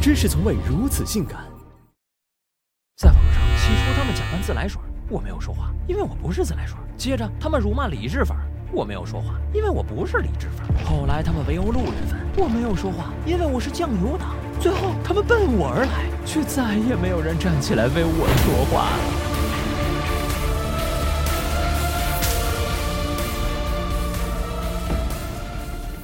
真是从未如此性感。在网上起初他们假扮自来水，我没有说话，因为我不是自来水。接着他们辱骂理智粉，我没有说话，因为我不是理智粉。后来他们围殴路人粉，我没有说话，因为我是酱油党。最后他们奔我而来，却再也没有人站起来为我说话了。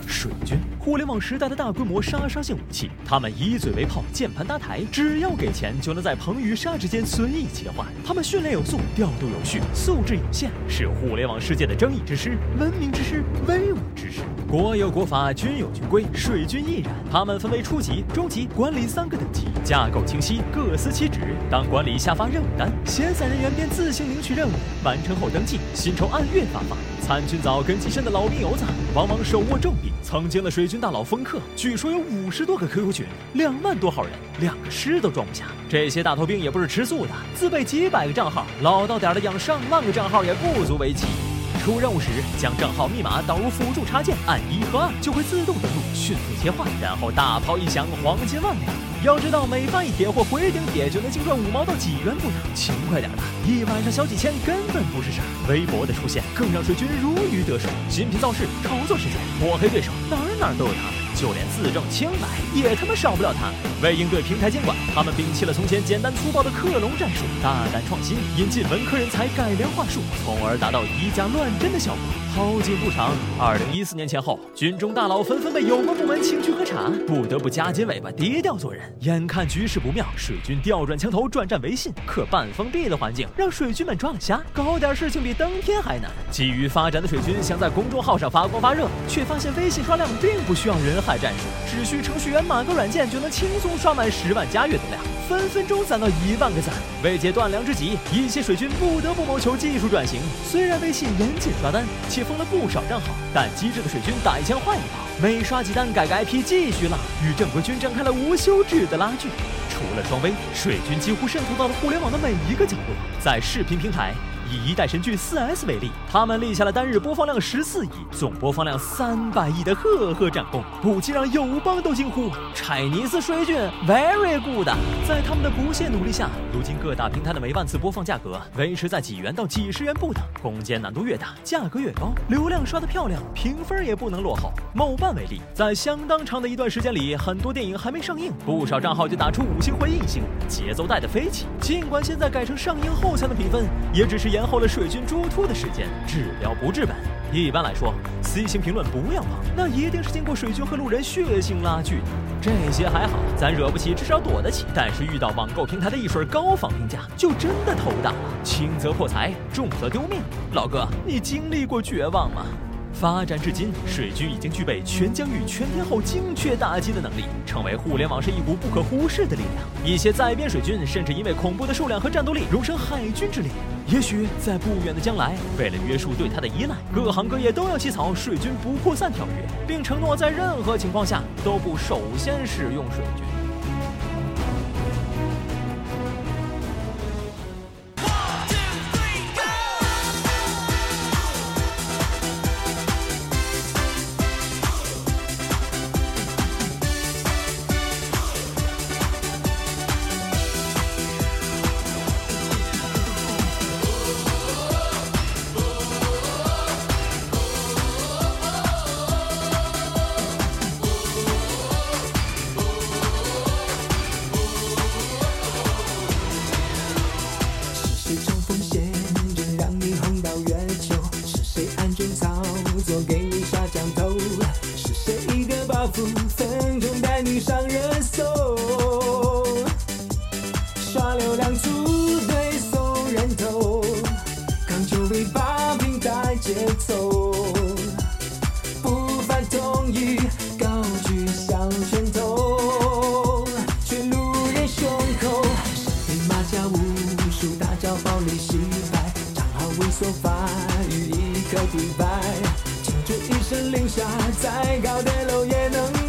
水军，互联网时代的大规模杀伤性武器。他们以嘴为炮，键盘搭台，只要给钱就能在棚与沙之间随意切换。他们训练有素，调度有序，素质有限，是互联网世界的正义之师、文明之师、威武之师。国有国法，军有军规，水军亦然。他们分为初级、中级、管理三个等级，架构清晰，各司其职。当管理下发任务单，闲散人员便自行领取任务，完成后登记，薪酬按月发放。参军早、根基深的老兵油子，往往手握重兵。曾经的水军大佬封客，据说有五十多个 QQ 群，两万多号人，两个师都装不下。这些大头兵也不是吃素的，自备几百个账号，老到点了养上万个账号也不足为奇。出任务时，将账号密码导入辅助插件，按一和二就会自动登录，迅速切换，然后大炮一响，黄金万两。要知道，每发一帖或回顶帖就能净赚五毛到几元不等，勤快点的，一晚上小几千根本不是事儿。微博的出现更让水军如鱼得水，新品造势、炒作事件、抹黑对手，哪哪都有他们。就连自证清白也他妈少不了他。为应对平台监管，他们摒弃了从前简单粗暴的克隆战术，大胆创新，引进文科人才，改良话术，从而达到以假乱真的效果。好景不长，二零一四年前后，军中大佬纷纷被有关部门请去喝茶，不得不夹紧尾巴，低调做人。眼看局势不妙，水军调转枪头，转战微信。可半封闭的环境让水军们抓了瞎，搞点事情比登天还难。急于发展的水军想在公众号上发光发热，却发现微信刷量并不需要人。海战术只需程序员码个软件就能轻松刷满十万加阅读量，分分钟攒到一万个赞。为解断粮之急，一些水军不得不谋求技术转型。虽然微信严禁刷单，且封了不少账号，但机智的水军打一枪换一炮，每刷几单改个 IP 继续拉，与正规军展开了无休止的拉锯。除了双微，水军几乎渗透到了互联网的每一个角落，在视频平台。以一代神剧四 S 为例，他们立下了单日播放量十四亿、总播放量三百亿的赫赫战功，不禁让友邦都惊呼：“Chinese 水军 very good。”在他们的不懈努力下，如今各大平台的每万次播放价格维持在几元到几十元不等，攻坚难度越大，价格越高，流量刷得漂亮，评分也不能落后。某办为例，在相当长的一段时间里，很多电影还没上映，不少账号就打出五星回应星，节奏带的飞起。尽管现在改成上映后才能评分，也只是。延后了水军猪突的时间，治标不治本。一般来说，C 型评论不要碰，那一定是经过水军和路人血腥拉锯的。这些还好，咱惹不起，至少躲得起。但是遇到网购平台的一水高仿评价，就真的头大了。轻则破财，重则丢命。老哥，你经历过绝望吗？发展至今，水军已经具备全疆域、全天候精确打击的能力，成为互联网上一股不可忽视的力量。一些在编水军甚至因为恐怖的数量和战斗力，荣升海军之列。也许在不远的将来，为了约束对他的依赖，各行各业都要起草水军不扩散条约，并承诺在任何情况下都不首先使用水军。分钟带你上热搜，刷流量组队送人头，扛球尾巴平台节奏，不犯同意高举向前走，却路人胸口，神兵马甲无数大招暴力失败，账号猥琐发育一个底白，这一声令下再高的楼也能